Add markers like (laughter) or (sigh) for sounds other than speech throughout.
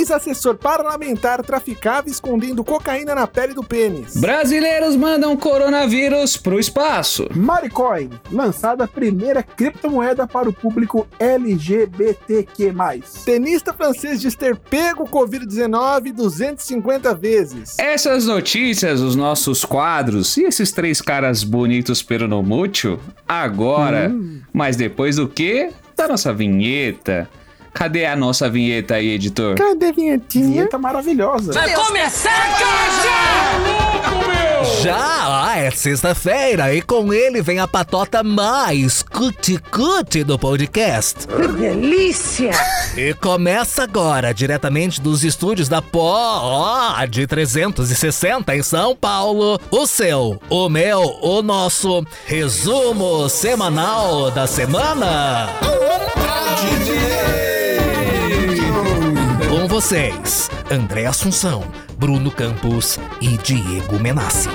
Ex-assessor parlamentar traficava escondendo cocaína na pele do pênis. Brasileiros mandam coronavírus pro espaço. Maricoin, lançada a primeira criptomoeda para o público LGBTQ+. Tenista francês diz ter pego o Covid-19 250 vezes. Essas notícias, os nossos quadros e esses três caras bonitos pelo no mútil, agora. Mas depois do quê? Da nossa vinheta. Cadê a nossa vinheta aí, editor? Cadê a vinhetinha? Vinheta maravilhosa. Já ah, é sexta-feira e com ele vem a patota mais cuti-cuti do podcast. Que delícia! E começa agora, diretamente dos estúdios da Pó de 360 em São Paulo, o seu, o meu, o nosso resumo semanal da semana. Com vocês, André Assunção, Bruno Campos e Diego Menassi.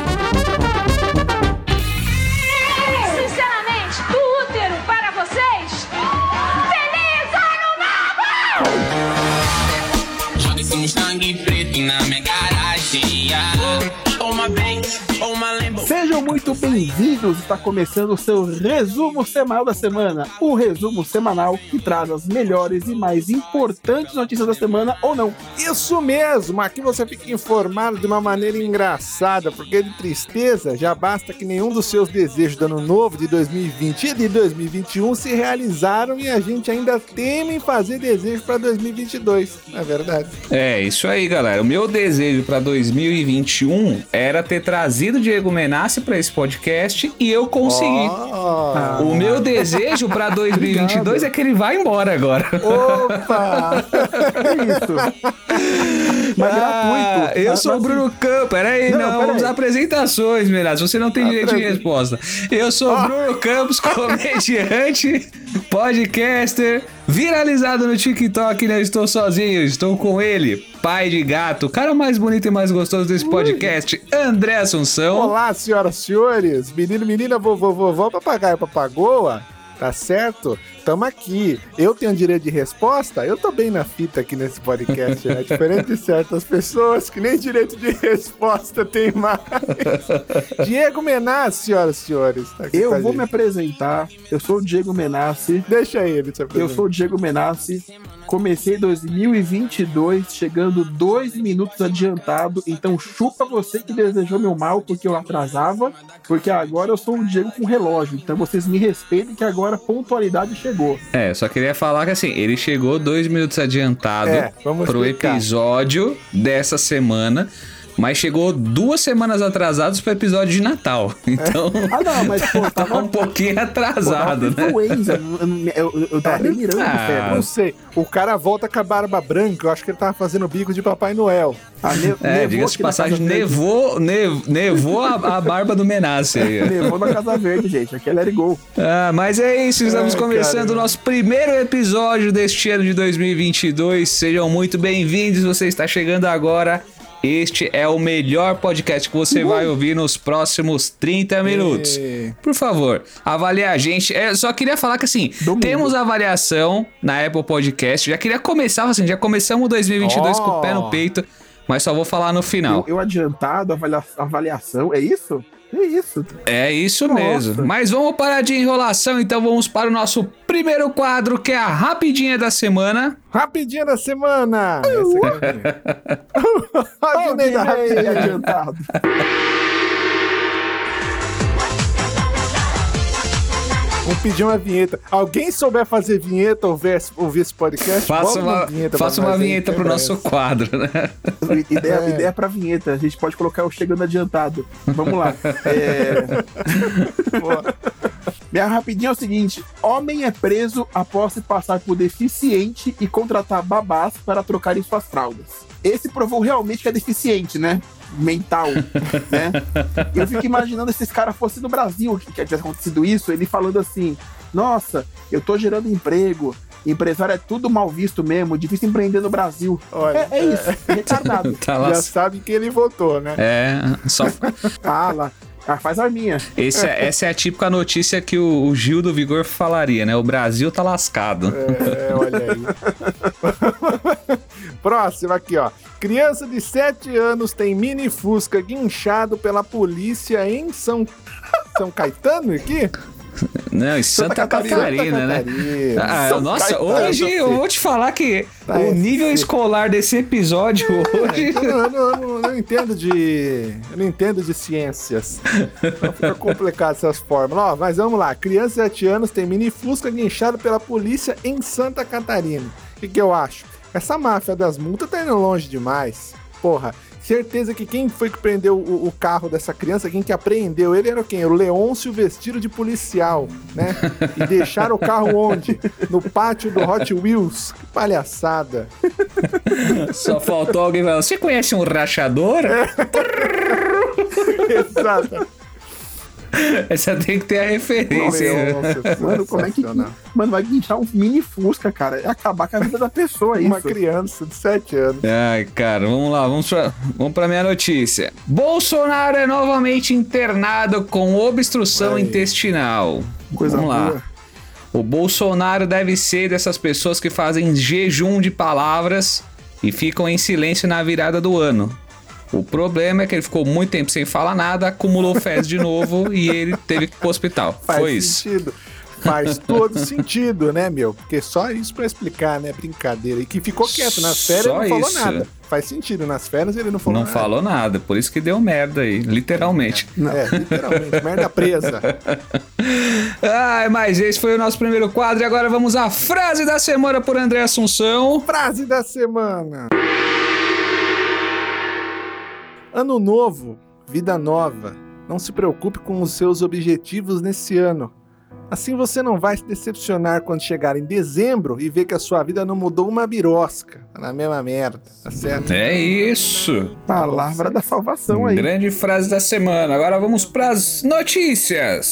Muito bem-vindos. Está começando o seu resumo semanal da semana. O resumo semanal que traz as melhores e mais importantes notícias da semana ou não. Isso mesmo, aqui você fica informado de uma maneira engraçada, porque de tristeza já basta que nenhum dos seus desejos do ano novo de 2020 e de 2021 se realizaram e a gente ainda teme em fazer desejo para 2022, não é verdade? É, isso aí, galera. O meu desejo pra 2021 era ter trazido Diego Menassi pra esse podcast e eu consegui. Oh, O meu desejo pra (laughs) 2022 é que ele vá embora agora. opa! (laughs) É isso. Mas Ah, gratuito. eu Mas- sou o Bruno Campos. Peraí, Não, não, peraí. vamos às apresentações, Menassi. Você não tem direito de resposta. Eu sou o Bruno Campos, (laughs) comediante, podcaster, viralizado no TikTok. Não estou sozinho, estou com ele, pai de gato, o cara mais bonito e mais gostoso desse podcast, André Assunção. Olá, senhoras e senhores, menino, menina, vovô, vovó, papagaio, papagoa, tá certo? Tamo aqui. Eu tenho direito de resposta? Eu tô bem na fita aqui nesse podcast, né? (laughs) Diferente de certas pessoas que nem direito de resposta tem mais. Diego Menassi, senhoras e senhores. tá Eu vou me apresentar. Eu sou o Diego Menassi. Deixa ele Eu apresentar. sou o Diego Menassi. Comecei 2022 chegando dois minutos adiantado. Então chupa você que desejou meu mal porque eu atrasava. Porque agora eu sou o Diego com relógio. Então vocês me respeitem que agora a pontualidade chegou. É, só queria falar que assim, ele chegou dois minutos adiantado É, pro explicar. episódio dessa semana, mas chegou duas semanas atrasados pro episódio de Natal. (laughs) Então, Ah, não, mas pô, (laughs) tá tava. um pouquinho pô, atrasado, tava né? influenza. Eu, eu, eu tava delirando, Ah. Não sei. O cara volta com a barba branca. Eu acho que ele tava fazendo bico de Papai Noel. Ah, ne- É, nevou diga-se passagem, nevou, nev- nevou a, a barba do Menassi aí. (laughs) Nevou na Casa Verde, gente. Aqui é Let It Go. Ah, mas é isso, estamos Ai, começando caramba. o nosso primeiro episódio deste ano de 2022. Sejam muito bem-vindos. Você está chegando agora. Este é o melhor podcast que você vai ouvir nos próximos 30 minutos. É. Por favor, avalie a gente. É, só queria falar que assim, temos avaliação na Apple Podcast. Já queria começar assim, já começamos 2022 com o pé no Oh. peito, mas só vou falar no final. Eu, eu adiantado, avalia- avaliação. É isso? É isso. É isso Nossa. mesmo. Mas vamos parar de enrolação, então vamos para o nosso primeiro quadro, que é a rapidinha da semana. Rapidinha da semana. Essa aqui é a (laughs) minha. Alguém aí adiantado. Vamos pedir uma vinheta. Alguém souber fazer vinheta ou ver, ouvir esse podcast? Faça uma, vinheta faça uma vinheta que é pro nosso quadro, né? Ideia, É. ideia pra vinheta. A gente pode colocar o chegando adiantado. Vamos lá. (laughs) É, (laughs) Boa. Minha rapidinho é o seguinte: homem é preso após se passar por deficiente e contratar babás para trocarem suas fraldas. Esse provou realmente que é deficiente, né? Mental, (laughs) né? Eu fico imaginando se esse cara fosse no Brasil que tivesse acontecido isso, ele falando assim: Nossa, eu tô gerando emprego, empresário é tudo mal visto mesmo, difícil empreender no Brasil. Olha, é, é isso, retardado. (laughs) Tá lá. Já sabe que ele votou, né? É, só. Ah, (laughs) lá. Ah, faz arminha. Esse é- (laughs) essa é a típica notícia que o, o Gil do Vigor falaria, né? O Brasil tá lascado. É, olha aí. (laughs) Próximo aqui, ó. Criança de 7 anos tem mini Fusca guinchado pela polícia em São, São Caetano aqui? Não, em Santa, Catarina, Santa né? Catarina. Ah, São nossa, Caetano, hoje eu vou te falar que Tá, o é, nível escolar desse episódio hoje. Eu não, eu não- eu não- eu não entendo de. Eu não entendo de ciências. Então fica (laughs) complicado essas fórmulas. Ó, mas vamos lá. Criança de 7 anos tem mini Fusca guinchado pela polícia em Santa Catarina. O que, que eu acho? Essa máfia das multas tá indo longe demais. Porra, certeza que quem foi que prendeu o, o carro dessa criança, quem que apreendeu ele era quem? Era o Leôncio vestido de policial, né? E deixaram o carro onde? No pátio do Hot Wheels. Que palhaçada. Só faltou alguém falar: Você conhece um rachador? (laughs) Exato. Essa tem que ter a referência. Nossa, Mano, como é que. Mano, vai guinchar um mini Fusca, cara. É acabar com a vida da pessoa, isso. Uma criança de 7 anos. Ai, cara, vamos lá, vamos pra, vamos pra minha notícia. Bolsonaro é novamente internado com obstrução Aí. intestinal. Coisa vamos lá. boa. O Bolsonaro deve ser dessas pessoas que fazem jejum de palavras e ficam em silêncio na virada do ano. O problema é que ele ficou muito tempo sem falar nada, acumulou fezes de novo e ele teve que ir pro hospital. Faz Foi isso. sentido. Faz todo sentido, né, meu? Porque só isso pra explicar, né? Brincadeira. E que ficou quieto. Nas férias Só não falou isso. nada. Faz sentido. Nas férias ele não falou Não nada. falou nada, por isso que deu merda aí, literalmente. É, literalmente. merda presa. (laughs) Ai, mas esse foi o nosso primeiro quadro e agora vamos à frase da semana por André Assunção. Frase da semana. Ano novo, vida nova. Não se preocupe com os seus objetivos nesse ano. Assim você não vai se decepcionar quando chegar em dezembro e ver que a sua vida não mudou uma birosca. Tá na mesma merda, tá certo? É isso. Palavra da salvação aí. Grande frase da semana. Agora vamos pras notícias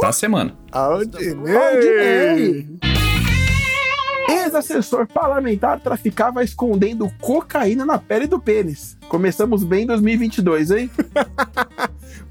da semana. Aldinei! Aldinei! Ex-assessor parlamentar traficava escondendo cocaína na pele do pênis. Começamos bem em 2022, hein? (laughs)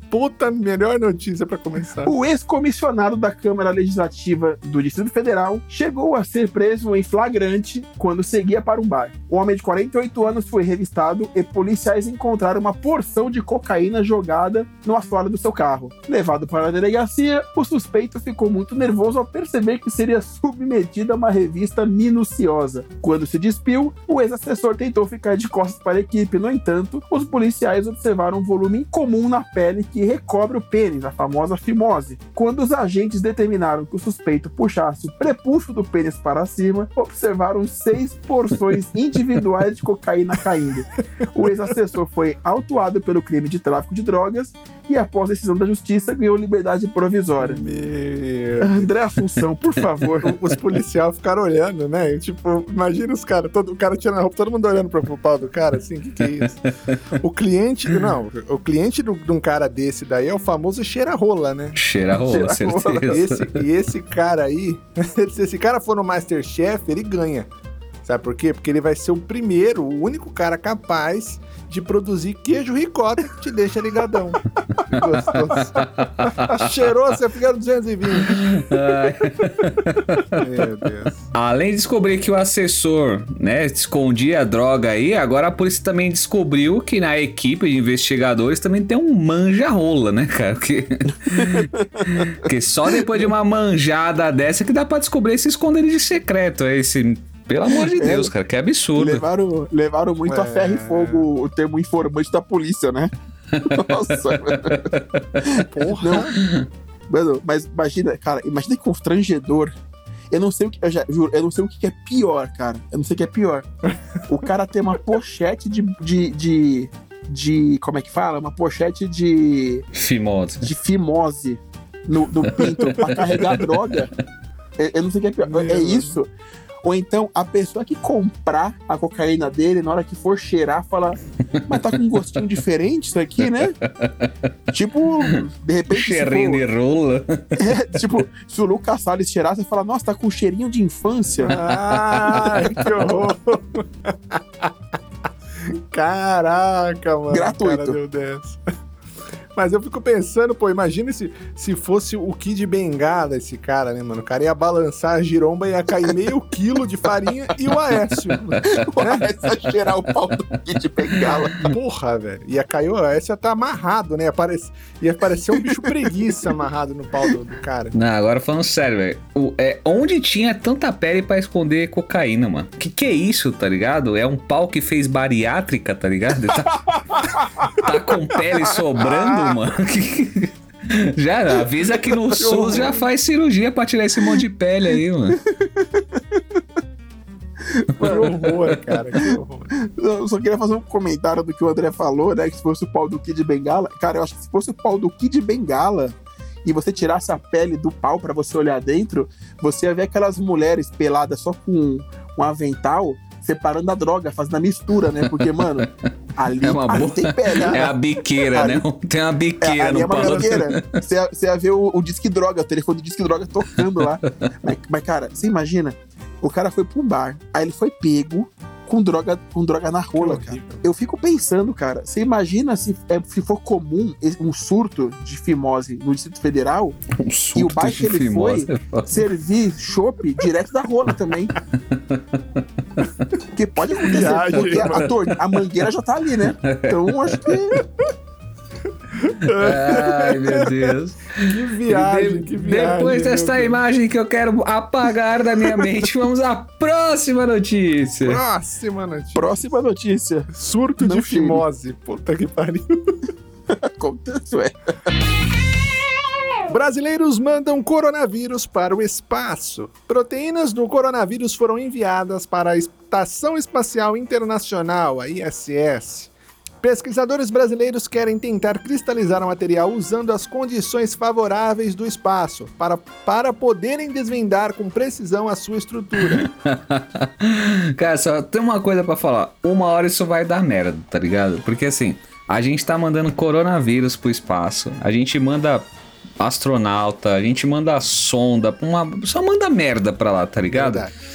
Puta, melhor notícia pra começar. O ex-comissionado da Câmara Legislativa do Distrito Federal chegou a ser preso em flagrante quando seguia para um bar. O homem de 48 anos foi revistado e policiais encontraram uma porção de cocaína jogada no assoalho do seu carro. Levado para a delegacia, o suspeito ficou muito nervoso ao perceber que seria submetido a uma revista minuciosa. Quando se despiu, o ex-assessor tentou ficar de costas para a equipe. No entanto, os policiais observaram um volume incomum na pele que recobre o pênis, a famosa fimose. Quando os agentes determinaram que o suspeito puxasse o prepúcio do pênis para cima, observaram seis porções (laughs) individuais de cocaína caindo. O ex-assessor foi autuado pelo crime de tráfico de drogas e, após decisão da justiça, ganhou liberdade provisória. Meu. André Assunção, por favor. (laughs) Os policiais ficaram olhando, né? E, tipo, imagina os caras, todo, o cara tirando a roupa, todo mundo olhando pro, pro pau do cara, assim, o que, que é isso? (laughs) O cliente, não, o cliente do- de um cara desse daí é o famoso cheira-rola, né? Cheira a rola, Cheira certeza. Esse, e esse cara aí, (laughs) se esse cara for no Masterchef, ele ganha. Sabe por quê? Porque ele vai ser o primeiro, o único cara capaz de produzir queijo ricota que te deixa ligadão. (laughs) Gostoso. (laughs) Cheirou, você fica no 220. Meu Deus. Além de descobrir que o assessor, né, escondia a droga aí, agora a polícia também descobriu que na equipe de investigadores também tem um manja-rola, né, cara? Que... que só depois de uma manjada dessa que dá pra descobrir esse esconderijo secreto, é esse... Pelo amor de Deus, cara, que absurdo. Levaram, levaram muito a É. ferro e fogo o termo informante da polícia, né? (laughs) Nossa, Porra. Não. Mano, mas imagina, cara, imagina que constrangedor. Eu não sei o que. Eu já, juro, eu não sei o que é pior, cara. Eu não sei o que é pior. O cara tem uma pochete de. de, de, de- como é que fala? Uma pochete de. Fimose. de fimose no, no pinto pra carregar droga. (laughs) Eu, eu não sei o que é pior. Meu é isso. Ou então, a pessoa que comprar a cocaína dele, na hora que for cheirar, fala: Mas tá com um gostinho diferente isso aqui, né? (laughs) tipo, de repente. Cheirinho for- de rola. (laughs) é, tipo, se o Lucas Salles cheirar, você fala, nossa, tá com um cheirinho de infância. Ai, que horror. (laughs) Caraca, mano. Gratuito. Cara deu dessa. Mas eu fico pensando, pô, imagina se, se fosse o Kid Bengala esse cara, né, mano? O cara ia balançar a giromba e ia cair meio (laughs) quilo de farinha e o Aécio. (laughs) né? Essa cheirar o pau do Kid Bengala. Porra, velho. Ia cair o Aécio ia tá amarrado, né? Ia parecer, ia parecer um bicho preguiça amarrado no pau do, do cara. Não, agora falando sério, velho. O- É, onde tinha tanta pele pra esconder cocaína, mano? Que que é isso, tá ligado? É um pau que fez bariátrica, tá ligado? Tá, (laughs) tá com pele sobrando, (laughs) mano? (laughs) Já avisa que no (laughs) SUS já faz cirurgia pra tirar esse monte de pele aí, mano. Que horror, cara. Que horror. Eu só queria fazer um comentário do que o André falou, né? Que se fosse o pau do Kid Bengala. Cara, eu acho que se fosse o pau do Kid Bengala e você tirasse a pele do pau pra você olhar dentro, você ia ver aquelas mulheres peladas só com um avental separando a droga, fazendo a mistura, né? Porque, mano, (laughs) ali, É uma ali boa- tem pele. né? É a biqueira, né? Tem uma É, biqueira ali é no uma pau. biqueira. (laughs) Você ia, você ia ver o, o disque droga, o telefone do disque droga tocando lá. Mas, mas, cara, você imagina? O cara foi um bar, aí ele foi pego com droga, com droga na rola, cara. Eu fico pensando, cara, você imagina se, é, se for comum um surto de fimose no Distrito Federal, (laughs) Um surto E o bar de que ele fimose. servir chopp direto da rola também. (laughs) Porque pode acontecer, Viagem, porque a, tor- a mangueira já tá ali, né? (laughs) Então acho que Ai, meu Deus. Que viagem, De- que viagem. Depois desta imagem que eu quero apagar da minha mente, vamos à próxima notícia. Próxima notícia. próxima notícia. Surto Não de fimose. Puta que pariu. (laughs) Acontece, ué. Brasileiros mandam coronavírus para o espaço. Proteínas do coronavírus foram enviadas para a Estação Espacial Internacional, a ISS. Pesquisadores brasileiros querem tentar cristalizar o material usando as condições favoráveis do espaço, para, para poderem desvendar com precisão a sua estrutura. (laughs) Cara, só tem uma coisa pra falar. Uma hora isso vai dar merda, tá ligado? Porque assim, a gente tá mandando coronavírus pro espaço, a gente manda astronauta, a gente manda sonda, uma, só manda merda pra lá, tá ligado? Verdade.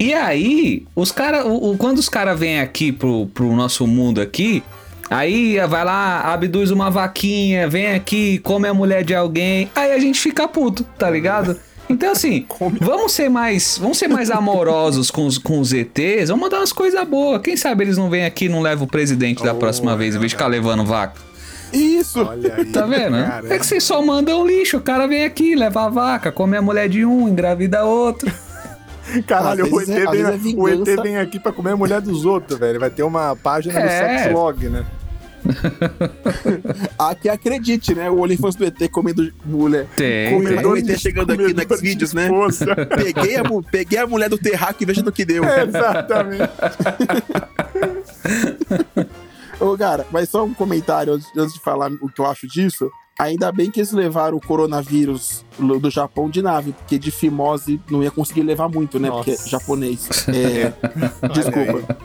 E aí, os cara, o, o- quando os caras vêm aqui pro, pro nosso mundo aqui, aí vai lá, abduz uma vaquinha, vem aqui, come a mulher de alguém, aí a gente fica puto, tá ligado? Então assim, (laughs) vamos ser mais, vamos ser mais amorosos com os, com os ETs, vamos mandar umas coisas boas. Quem sabe eles não vêm aqui e não levam o presidente da Oh, próxima vez, em vez de ficar levando vaca. Isso! Olha aí. Tá vendo? cara. É que vocês só mandam lixo, o cara vem aqui, leva a vaca, come a mulher de um, engravida outro. Caralho, o ET, é- vem, é o ET vem aqui pra comer a mulher dos outros, velho. Vai ter uma página no É. Sexlog, né? (laughs) Aqui acredite, né? O OnlyFans do ET comendo mulher. Tem, Comedor tem. o ET chegando aqui no de Xvideos, né? (laughs) Peguei a, peguei a mulher do terráqueo e veja no que deu. Exatamente. (laughs) Ô, cara, mas só um comentário antes de falar o que eu acho disso. Ainda bem que eles levaram o coronavírus do Japão de nave, porque de fimose não ia conseguir levar muito, né? Porque é Nossa. japonês. (laughs) É, desculpa.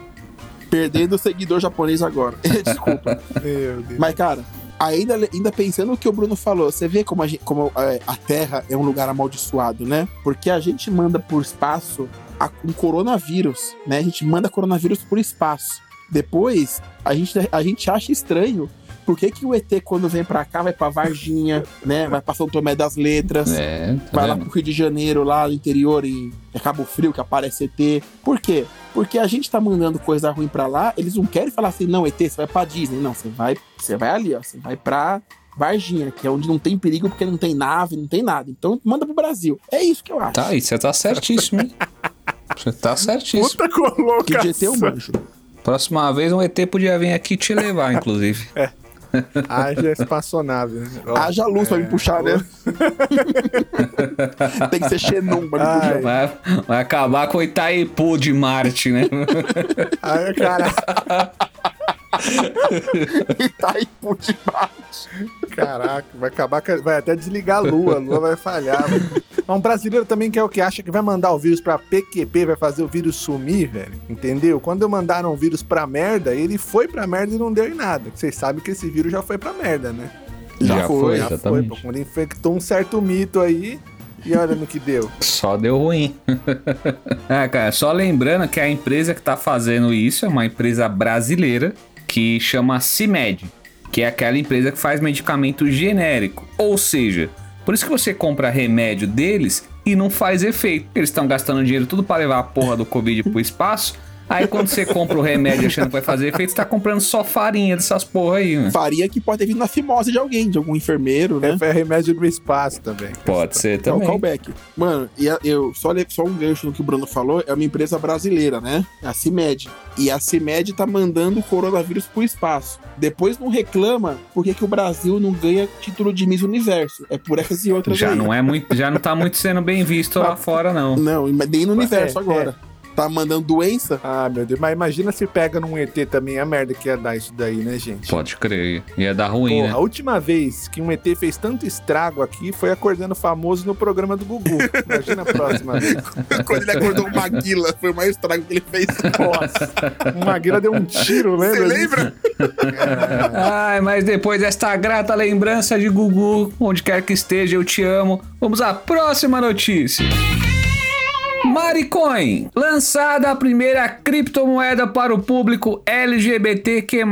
Perdendo o seguidor japonês agora. (laughs) desculpa. Meu Deus. Mas, cara, ainda, ainda pensando no que o Bruno falou, você vê como, a, gente- como, é, a Terra é um lugar amaldiçoado, né? Porque a gente manda por espaço a- um coronavírus, né? A gente manda coronavírus por espaço. Depois, a gente, a gente acha estranho por que, que o ET, quando vem pra cá, vai pra Varginha, né? Vai pra São Tomé das Letras. É, tá Vai lá vendo? pro Rio de Janeiro, lá no interior, em é Cabo Frio, que aparece ET. Por quê? Porque a gente tá mandando coisa ruim pra lá, eles não querem falar assim, não, ET, você vai pra Disney. Não, você vai, você vai ali, ó. Você vai pra Varginha, que é onde não tem perigo, porque não tem nave, não tem nada. Então manda pro Brasil. É isso que eu acho. Tá, e você tá certíssimo, hein? (laughs) Você tá certíssimo. Puta Que de colocação. ET eu manjo. Próxima vez um ET podia vir aqui te levar, (laughs) inclusive. Haja espaçonave. né? Ó, Haja luz pra me puxar, né? (laughs) tem que ser Xenon pra me Ai. puxar. Vai, vai acabar com o Itaipu de Marte, né? Ai, cara, (laughs) E (laughs) tá aí por debaixo. caraca, vai acabar, vai até desligar a lua, a lua vai falhar. Mas Um brasileiro também que é o que acha que vai mandar o vírus pra PQP, vai fazer o vírus sumir, velho. Entendeu? Quando mandaram o vírus pra merda, ele foi pra merda e não deu em nada. Vocês sabem que esse vírus já foi pra merda, né? Já foi, Já foi, pô. Quando infectou um certo mito aí, e olha no que deu. Só deu ruim. (laughs) ah, cara, só lembrando que a empresa que tá fazendo isso é uma empresa brasileira que chama CIMED. que é aquela empresa que faz medicamento genérico. Ou seja, por isso que você compra remédio deles e não faz efeito. Eles estão gastando dinheiro tudo para levar a porra do Covid pro espaço. Aí quando você compra o remédio achando que vai fazer efeito, você tá comprando só farinha dessas porra aí, mano. Faria que pode ter vindo na fimose de alguém, de algum enfermeiro, né? É, é remédio do espaço também. Pode ser É o também. callback. Mano, e eu só, só um gancho no que o Bruno falou, é uma empresa brasileira, né? A CIMED. E a CIMED tá mandando o coronavírus pro espaço. Depois não reclama por que que o Brasil não ganha título de Miss Universo. É por essas e outras Já aí. não é muito, já não tá muito sendo bem visto lá (laughs) fora, não. Não, nem no universo é, agora. Tá mandando doença? Ah, meu Deus. Mas imagina se pega num ET também, a merda que ia dar isso daí, né, gente? Pode crer. Ia dar ruim, Pô, né? a última vez que um ET fez tanto estrago aqui foi acordando famoso no programa do Gugu. Imagina a próxima (laughs) vez. Quando ele acordou o Maguila, foi o maior estrago que ele fez. Nossa, o Maguila deu um tiro, lembra? Você lembra? (laughs) Ai, mas depois desta grata lembrança de Gugu, onde quer que esteja, eu te amo. Vamos à próxima notícia. Maricoin, lançada a primeira criptomoeda para o público LGBTQ+.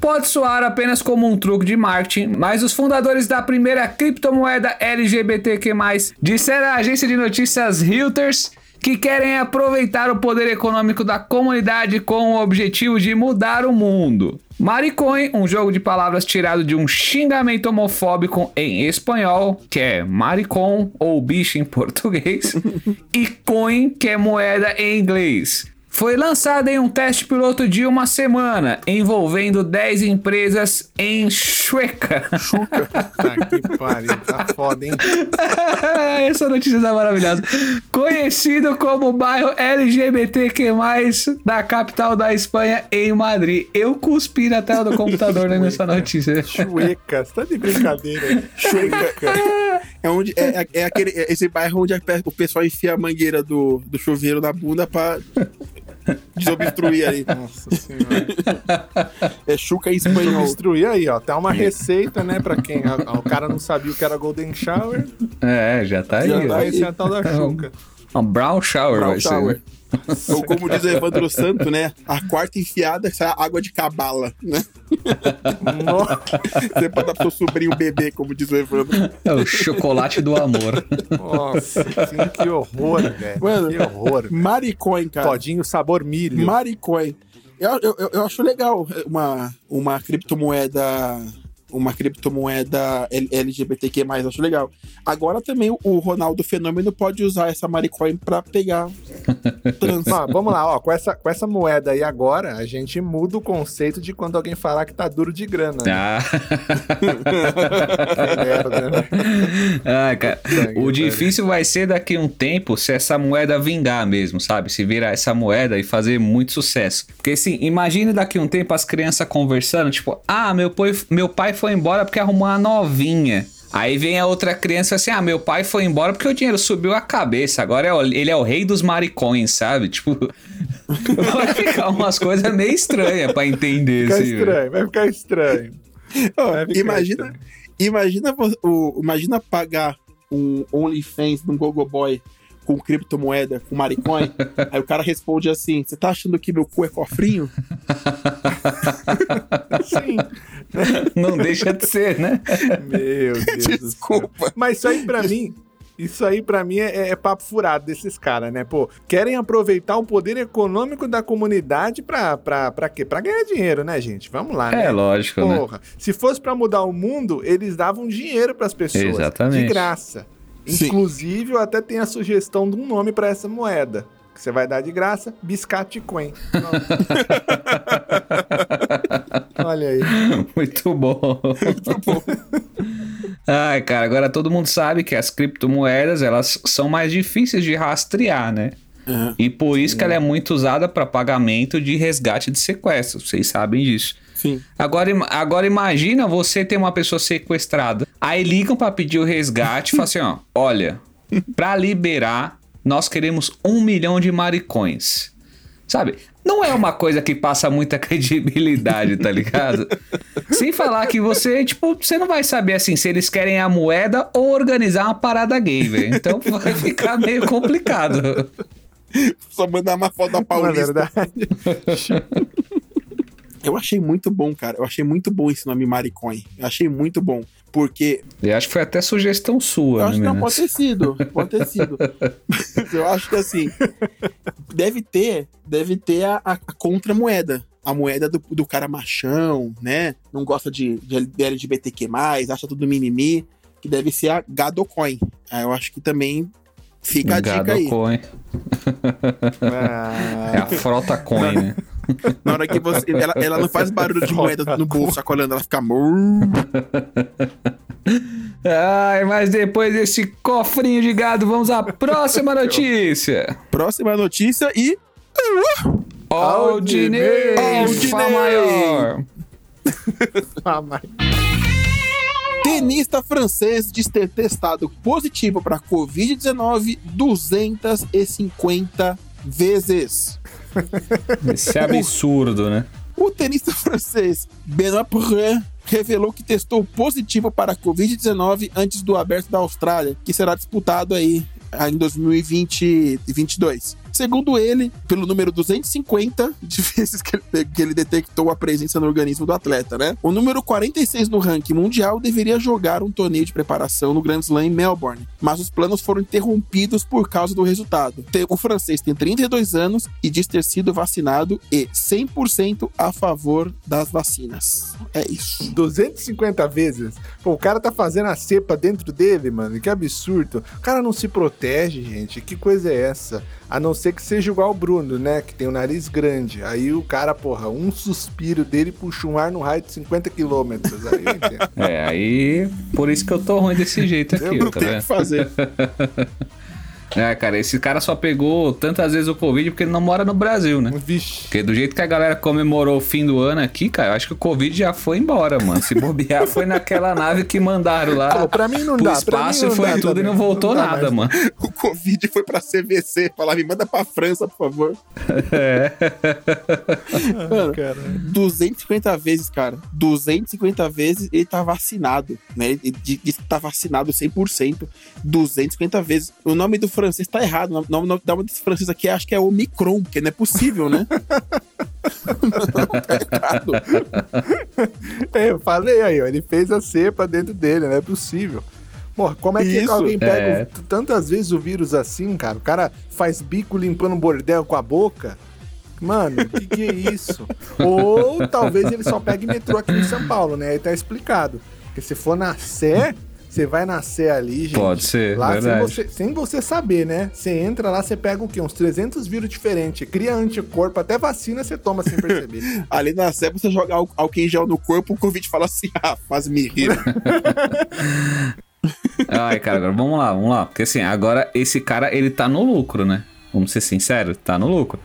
Pode soar apenas como um truque de marketing, mas os fundadores da primeira criptomoeda LGBTQ+, disseram à agência de notícias Reuters que querem aproveitar o poder econômico da comunidade com o objetivo de mudar o mundo. Maricoin, um jogo de palavras tirado de um xingamento homofóbico em espanhol, que é maricon ou bicho em português, (laughs) e coin, que é moeda em inglês. Foi lançado em um teste piloto de uma semana, envolvendo 10 empresas em Chueca. Tá que pariu, tá foda, hein? (laughs) Essa notícia tá maravilhosa. Conhecido como bairro LGBTQ+, da capital da Espanha, em Madrid. Eu cuspi na tela do computador né, nessa notícia. Chueca, você tá de brincadeira. Chueca. É, onde, é, é- aquele, é esse bairro onde o pessoal enfia a mangueira do, do chuveiro na bunda pra (laughs) desobstruir ali. Nossa senhora. É chuca em espanhol. Destruir aí, ó. Tá uma receita, né, pra quem a- a- o cara não sabia o que era Golden Shower. É, já tá aí. Já ó. tá Aí esse é a tal da chuca. Um brown shower Brown vai ser. shower. né? Ou como diz o Evandro Santo, né? A quarta enfiada sai água de cabala, né? Você pode dar pro seu sobrinho bebê, como diz o Evandro. É o chocolate do amor. nossa assim, que horror, velho. Mano, que horror. Maricoin, cara. Todinho sabor milho. Maricoin. Eu, eu, eu- eu acho legal uma, uma criptomoeda. Uma criptomoeda LGBTQ, eu acho legal. Agora também o- o Ronaldo Fenômeno pode usar essa Maricoin pra pegar (laughs) trans. Ó, vamos lá, ó. Com essa, com essa moeda aí agora, a gente muda o conceito de quando alguém falar que tá duro de grana. Né? Ah. (laughs) Ah, cara, o velho. difícil vai ser daqui a um tempo se essa moeda vingar mesmo, sabe? Se virar essa moeda e fazer muito sucesso. Porque assim, imagine daqui a um tempo as crianças conversando, tipo, ah, meu pai, meu pai foi embora porque arrumou uma novinha. Aí vem a outra criança e fala assim: Ah, meu pai foi embora porque o dinheiro subiu a cabeça. Agora é o- ele é o rei dos maricões, sabe? Tipo, (laughs) vai ficar umas coisas meio estranhas pra entender. Fica assim, velho. estranho, vai ficar estranho. Ó, Vai ficar imagina, estranho. Imagina, o, imagina pagar um OnlyFans num Gogoboy com criptomoeda, com Maricoin. (laughs) aí o cara responde assim: Você tá achando que meu cu é cofrinho? (laughs) Sim. Não deixa de ser, né? Meu Deus do céu. Desculpa. Mas isso aí pra mim. Isso aí pra mim é, é papo furado desses caras, né? Pô, querem aproveitar o poder econômico da comunidade pra, pra, pra quê? Pra ganhar dinheiro, né, gente? Vamos lá, né? É lógico, né? Porra, se fosse pra mudar o mundo, eles davam dinheiro pras pessoas. Exatamente. De graça. Sim. Inclusive, eu até tenho a sugestão de um nome pra essa moeda. Que você vai dar de graça, Biscate Coin. (laughs) Olha aí. Muito bom. (laughs) Ai, cara, agora todo mundo sabe que as criptomoedas, elas são mais difíceis de rastrear, né? Uhum. E por isso que ela é muito usada para pagamento de resgate de sequestro. Vocês sabem disso. Sim. Agora, agora imagina você ter uma pessoa sequestrada. Aí ligam para pedir o resgate e falam assim, ó, olha, para liberar, nós queremos um milhão de maricões. Sabe? Não é uma coisa que passa muita (laughs) credibilidade, tá ligado? Sem falar que você, tipo, você não vai saber assim se eles querem a moeda ou organizar uma parada gay, velho. Então (laughs) vai ficar meio complicado. Só mandar uma foto da Não é Paulista. verdade? (laughs) Eu achei muito bom, cara. Eu achei muito bom esse nome Maricoin. Eu achei muito bom. Porque Eu acho que foi até sugestão sua, Eu né, acho que não, pode ter sido. Pode ter sido. eu acho que assim, deve ter, deve ter a, a- contramoeda. A moeda do, do cara machão, né? Não gosta de, de LGBTQ, acha tudo mimimi, que deve ser a Gadocoin. Aí eu acho que também fica a dica aí. Gadocoin. (laughs) É a frota coin, né? Na hora que você. Ela, ela não faz barulho de moeda no bolso sacolando, ela fica. Ai, mas depois desse cofrinho de gado, vamos à próxima (laughs) notícia. Próxima notícia e. Aldinei, Aldinei. Fá maior. (laughs) Ah, mas- Tenista francês diz ter testado positivo para Covid-19 250 vezes. Esse é absurdo, né? O tenista francês Benoît Paire revelou que testou positivo para a Covid-19 antes do Aberto da Austrália, que será disputado aí ah, em 2022. Segundo ele, pelo número 250 de (laughs) vezes que ele, que ele detectou a presença no organismo do atleta, né? O número 46 no ranking mundial deveria jogar um torneio de preparação no Grand Slam em Melbourne, mas os planos foram interrompidos por causa do resultado. O francês tem 32 anos e diz ter sido vacinado e 100% a favor das vacinas. É isso. 250 vezes. Pô, o cara tá fazendo a cepa dentro dele, mano. Que absurdo. O cara não se protege, gente. Que coisa é essa? A não ser que seja igual o Bruno, né? Que tem o nariz grande. Aí o cara, porra, um suspiro dele puxa um ar no raio de 50 quilômetros. Aí. (laughs) É, aí. Por isso que eu tô ruim desse jeito aqui, Eu não tá tenho que fazer. (laughs) É, cara, esse cara só pegou tantas vezes o Covid porque ele não mora no Brasil, né? Vixe. Porque do jeito que a galera comemorou o fim do ano aqui, cara, eu acho que o Covid já foi embora, mano. Se bobear, foi naquela (laughs) nave que mandaram lá. Pô, pra mim não pro dá, espaço não foi dá tudo também. e não voltou Não dá nada, mano. (laughs) O Covid foi pra CVC. Falar, me manda pra França, por favor. (laughs) Mano, Cara. 250 vezes, cara. 250 vezes ele tá vacinado, né? Ele di- diz que tá vacinado 100%. 250 vezes. O nome do francês tá errado. O nome, nome, nome desse francês aqui acho que é Omicron, porque não é possível, né? não, tá errado. É, eu falei aí, ó. Ele fez a cepa dentro dele, não é possível. Porra, como é que Isso. alguém pega É. o- tantas vezes o vírus assim, cara? O cara faz bico limpando um bordel com a boca? Mano, o que, que é isso? (laughs) Ou talvez ele só pegue metrô aqui em São Paulo, né? Aí tá explicado. Porque se for na Sé, você vai na Sé ali, gente. Pode ser, lá sem verdade. você, sem você saber, né? Você entra lá, você pega o quê? Uns 300 vírus diferentes, cria anticorpo, até vacina você toma sem perceber. (laughs) Ali na você joga al- álcool em gel no corpo, o Covid fala assim: (laughs) ah, faz me rir. (laughs) Ai, cara, agora vamos lá, vamos lá. Porque assim, agora esse cara, ele tá no lucro, né? Vamos ser sinceros, tá no lucro.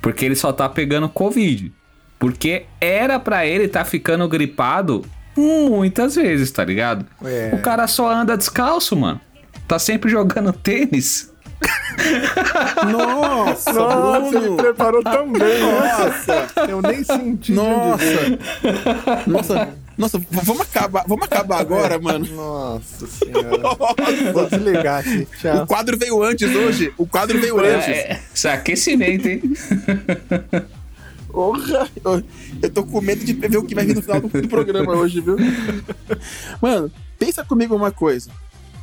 Porque ele só tá pegando Covid. Porque era pra ele tá ficando gripado muitas vezes, tá ligado? É. O cara só anda descalço, mano. Tá sempre jogando tênis. (laughs) Nossa, Nossa, ele Bruno! preparou tão bem, né? Nossa! Eu nem senti. Nossa! Nossa, nossa, vamos acabar, vamos acabar agora, mano. Nossa senhora. Vou desligar aqui. O Tchau. quadro veio antes hoje. O quadro veio antes. É, isso é aquecimento, hein? (laughs) Porra! Eu, eu tô com medo de ver o que vai vir no final do, do (laughs) programa hoje, viu? Mano, pensa comigo uma coisa.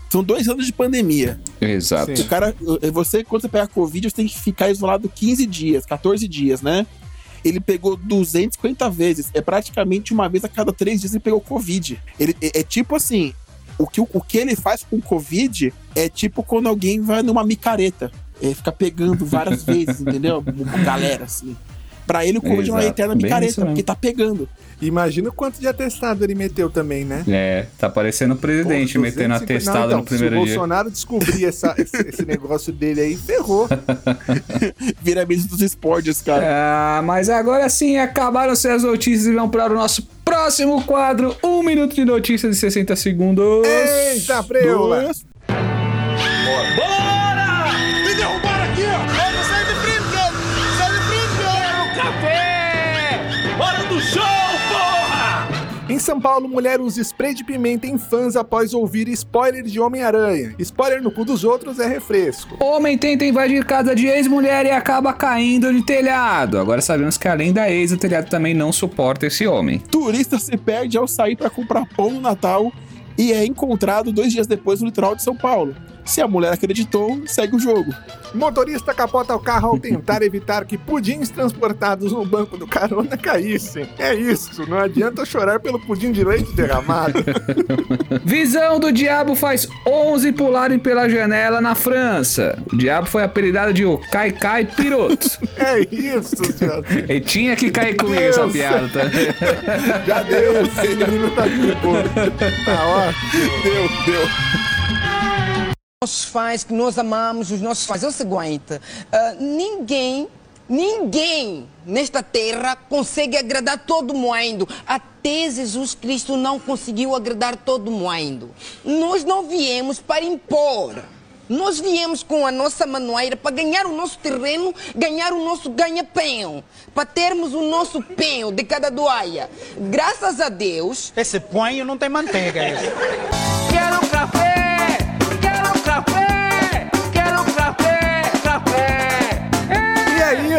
São dois anos de pandemia. Exato. Sim. O cara, você, quando você pega Covid, você tem que ficar isolado 15 dias, 14 dias, né? Ele pegou 250 vezes. É praticamente uma vez a cada três dias ele pegou Covid. Ele, é, é tipo assim: o que, o que ele faz com Covid é tipo quando alguém vai numa micareta. Ele fica pegando várias (laughs) vezes, entendeu? Galera, assim. Pra ele, o Covid é uma eterna Bem micareta, isso mesmo. porque tá pegando. Imagina o quanto de atestado ele meteu também, né? É, tá parecendo o presidente Pô, metendo 250 atestado Não, então, no primeiro Se o dia. Bolsonaro descobrir essa- (laughs) esse, esse negócio dele aí, ferrou. (laughs) Vira mídia dos esportes, cara. Ah, mas agora sim, acabaram-se as notícias e vamos para o nosso próximo quadro. Um minuto de notícias de 60 segundos. Eita, preula! Duas, São Paulo, mulher usa spray de pimenta em fãs após ouvir spoiler de Homem-Aranha. Spoiler no cu dos outros é refresco. Homem tenta invadir casa de ex-mulher e acaba caindo de telhado. Agora sabemos que além da ex, o telhado também não suporta esse homem. Turista se perde ao sair para comprar pão no Natal e é encontrado dois dias depois no litoral de São Paulo. Se a mulher acreditou, segue o jogo. Motorista capota o carro ao tentar (laughs) evitar que pudins transportados no banco do carona caíssem. É isso, não adianta chorar pelo pudim de leite derramado. (laughs) Visão do diabo faz 11 pularem pela janela na França. O diabo foi apelidado de o Cai Cai Piroto. (laughs) É isso, senhor. Ele tinha que cair comigo essa Deus. piada, tá? Já deu, esse menino tá de boa. Tá ótimo. Deu, deu. Nossos pais, que nós amamos os nossos pais. É o seguinte, ah, ninguém, ninguém nesta terra consegue agradar todo mundo. Até Jesus Cristo não conseguiu agradar todo mundo. Nós não viemos para impor. Nós viemos com a nossa maneira para ganhar o nosso terreno, ganhar o nosso ganha-pão, para termos o nosso pão de cada doaia. Graças a Deus, Esse punho não tem manteiga. Esse.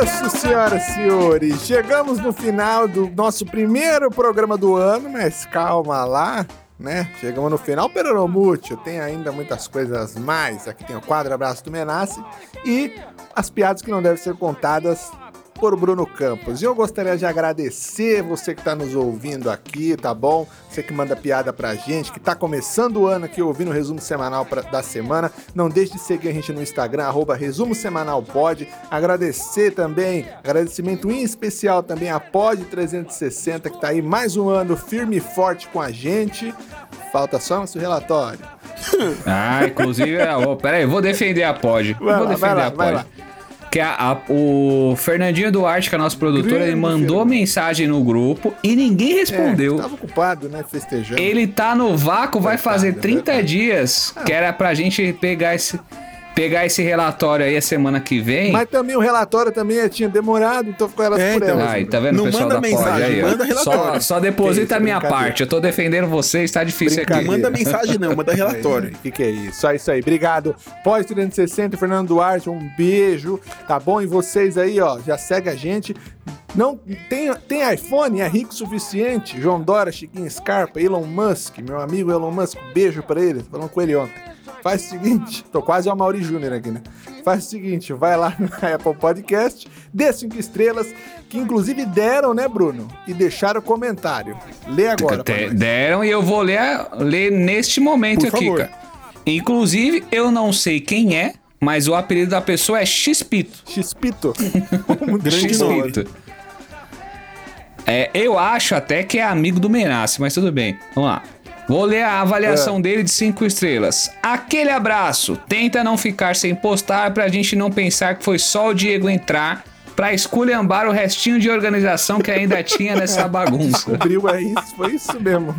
Isso, senhoras e senhores. Chegamos no final do nosso primeiro programa do ano, mas calma lá, né? Chegamos no final, Peronomútil. Tem ainda muitas coisas mais. Aqui tem o quadro Abraço do Menace e as piadas que não devem ser contadas por Bruno Campos. E eu gostaria de agradecer você que está nos ouvindo aqui, tá bom? Você que manda piada pra gente, que tá começando o ano aqui ouvindo o resumo semanal pra- da semana. Não deixe de seguir a gente no Instagram, arroba resumo semanal pod. Agradecer também, agradecimento em especial também a Pod 360, que tá aí mais um ano firme e forte com a gente. Falta só nosso relatório. (laughs) Ah, inclusive, oh, peraí, eu vou defender a Pod. Vai vou lá, defender lá, a Pod. Que a- a- o Fernandinho Duarte, que é nosso produtor, Grande ele mandou Fernando. mensagem no grupo e ninguém respondeu. É, tava ocupado, né? Festejando. Ele tá no vácuo, vai fazer é 30 verdade. dias, que era pra gente pegar esse, pegar esse relatório aí a semana que vem. Mas também o relatório também tinha demorado, então ficou elas É, por então. elas. Ai, tá vendo, Não pessoal manda da mensagem, aí? manda relatório. Só, só deposita a minha parte. Eu tô defendendo vocês, tá difícil aqui. Manda mensagem não, manda (laughs) relatório. O que, que é isso? Só isso aí. Obrigado. Pós 360, Fernando Duarte, um beijo. Tá bom? E vocês aí, ó, já segue a gente. Não tem, tem iPhone, é rico o suficiente. João Dora, Chiquinho Scarpa, Elon Musk, meu amigo Elon Musk, beijo pra ele. Falando com ele ontem. Faz o seguinte, tô quase o Mauri Júnior aqui, né? Faz o seguinte, vai lá no (laughs) Apple Podcast, dê cinco estrelas, que inclusive deram, né, Bruno? E deixaram comentário. Lê agora. Te-. Deram e eu vou ler, ler neste momento Por aqui, favor. cara. Inclusive, eu não sei quem é, mas o apelido da pessoa é Xpito. Xpito. (laughs) Grande. Xpito. É, eu acho até que é amigo do Menace, mas tudo bem. Vamos lá. Vou ler a avaliação dele de 5 estrelas. Aquele abraço. Tenta não ficar sem postar pra gente não pensar que foi só o Diego entrar pra esculhambar o restinho de organização que ainda (laughs) tinha nessa bagunça. Descobriu, é isso, foi isso mesmo.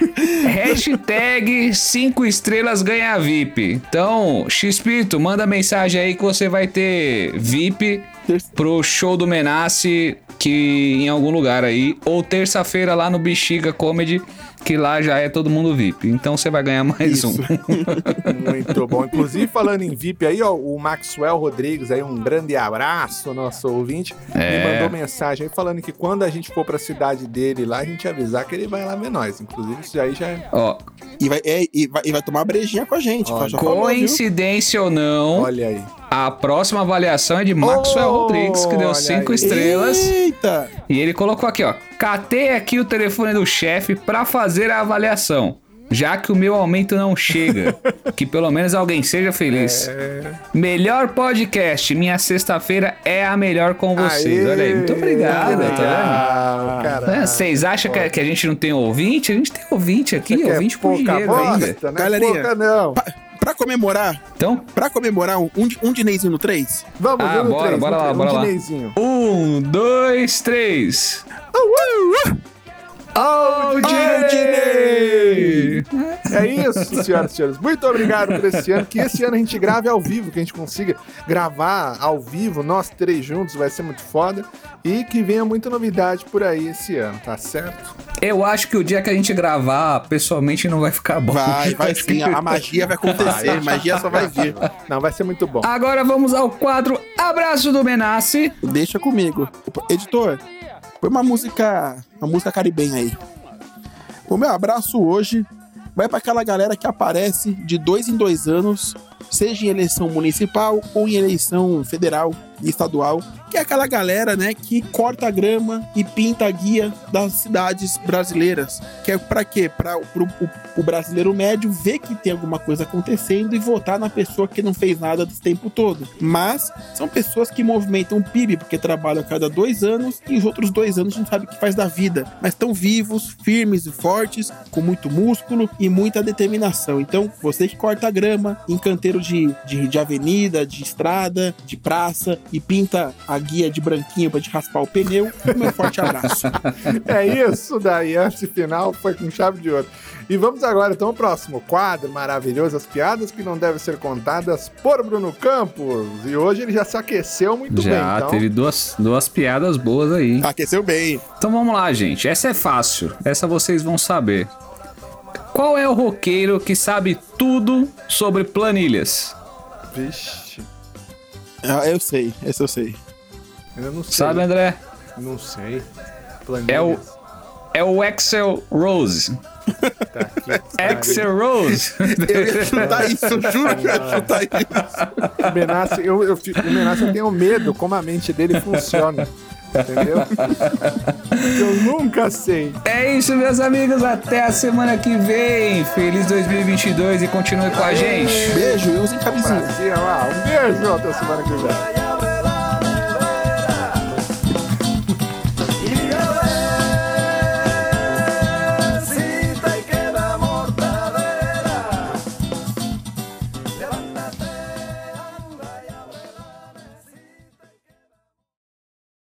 (laughs) Hashtag 5 estrelas ganha VIP. Então, Xpito, manda mensagem aí que você vai ter VIP pro show do Menace que em algum lugar aí. Ou terça-feira lá no Bexiga Comedy, que lá já é todo mundo VIP. Então você vai ganhar mais Isso. um. (laughs) Muito bom. Inclusive, falando em VIP aí, ó, o Maxwell Rodrigues aí, um grande abraço, nosso ouvinte, É. me mandou mensagem aí falando que quando a gente for pra cidade dele lá, a gente avisar que ele vai lá ver nós. Inclusive, isso aí já é. Ó, E vai, é, e vai, e vai tomar brejinha com a gente. Olha, já falou, coincidência ou não, Olha aí. A próxima avaliação é de Maxwell Oh, Rodrigues, que deu 5 aí. estrelas. Eita! E ele colocou aqui, ó. Catei aqui o telefone do chefe pra fazer a avaliação. Já que o meu aumento não chega. (laughs) que pelo menos alguém seja feliz. É. Melhor podcast. Minha sexta-feira é a melhor com vocês. Aê, Olha aí. Muito obrigado, tá vendo? É, Vocês acham que, que a gente não tem ouvinte? A gente tem ouvinte aqui, é ouvinte por dinheiro ainda. bosta, né? Galerinha. Pouca não. Pa- Pra comemorar, Então, pra comemorar um, um, um Dinezinho no 3, Vamos, Ah, no bora, três, bora no lá, três, bora um lá. um, dois, três. Aldinei! É isso, (laughs) senhoras e senhores. Muito obrigado por esse ano. Que esse ano a gente grave ao vivo, que a gente consiga gravar ao vivo, nós três juntos, vai ser muito foda. E que venha muita novidade por aí esse ano, tá certo? Eu acho que o dia que a gente gravar pessoalmente não vai ficar bom. Vai, vai sim. que- A magia vai acontecer. A magia só vai vir. Não, vai ser muito bom. Agora vamos ao quadro Abraço do Menace. Deixa comigo. Editor, põe uma música, uma música caribenha aí. O meu abraço hoje vai para aquela galera que aparece de dois em dois anos, seja em eleição municipal ou em eleição federal estadual, que é aquela galera, né, que corta a grama e pinta a guia das cidades brasileiras. Que é para quê? Para o, brasileiro médio ver que tem alguma coisa acontecendo e votar na pessoa que não fez nada desse tempo todo. Mas são pessoas que movimentam o PIB porque trabalham a cada dois anos e os outros dois anos não sabe o que faz da vida, mas estão vivos, firmes e fortes, com muito músculo e muita determinação. Então, você que corta a grama em canteiro de, de, de avenida, de estrada, de praça e pinta a guia de branquinho para te raspar o pneu, meu forte abraço. (laughs) É isso daí, esse final foi com chave de ouro. E vamos agora então ao próximo quadro maravilhoso, as piadas que não devem ser contadas por Bruno Campos. E hoje ele já se aqueceu muito bem, Já então. teve duas, duas piadas boas aí. Aqueceu bem. Então vamos lá, gente. Essa é fácil. Essa vocês vão saber. Qual é o roqueiro que sabe tudo sobre planilhas? Vixe, Ah, eu sei, esse eu sei. eu não sei. Sabe, André? Não sei. É o, é o Excel Rose. (laughs) Excel Rose. Eu ia chutar isso, eu (laughs) juro que eu ia chutar isso. O Benassi, eu, eu, o Benassi, eu tenho medo como a mente dele funciona. Entendeu? (laughs) eu nunca sei. É isso, meus amigos. Até a semana que vem. Feliz 2022 e continue com a gente. Beijo e usem camisinha. Um beijo, até semana que vem.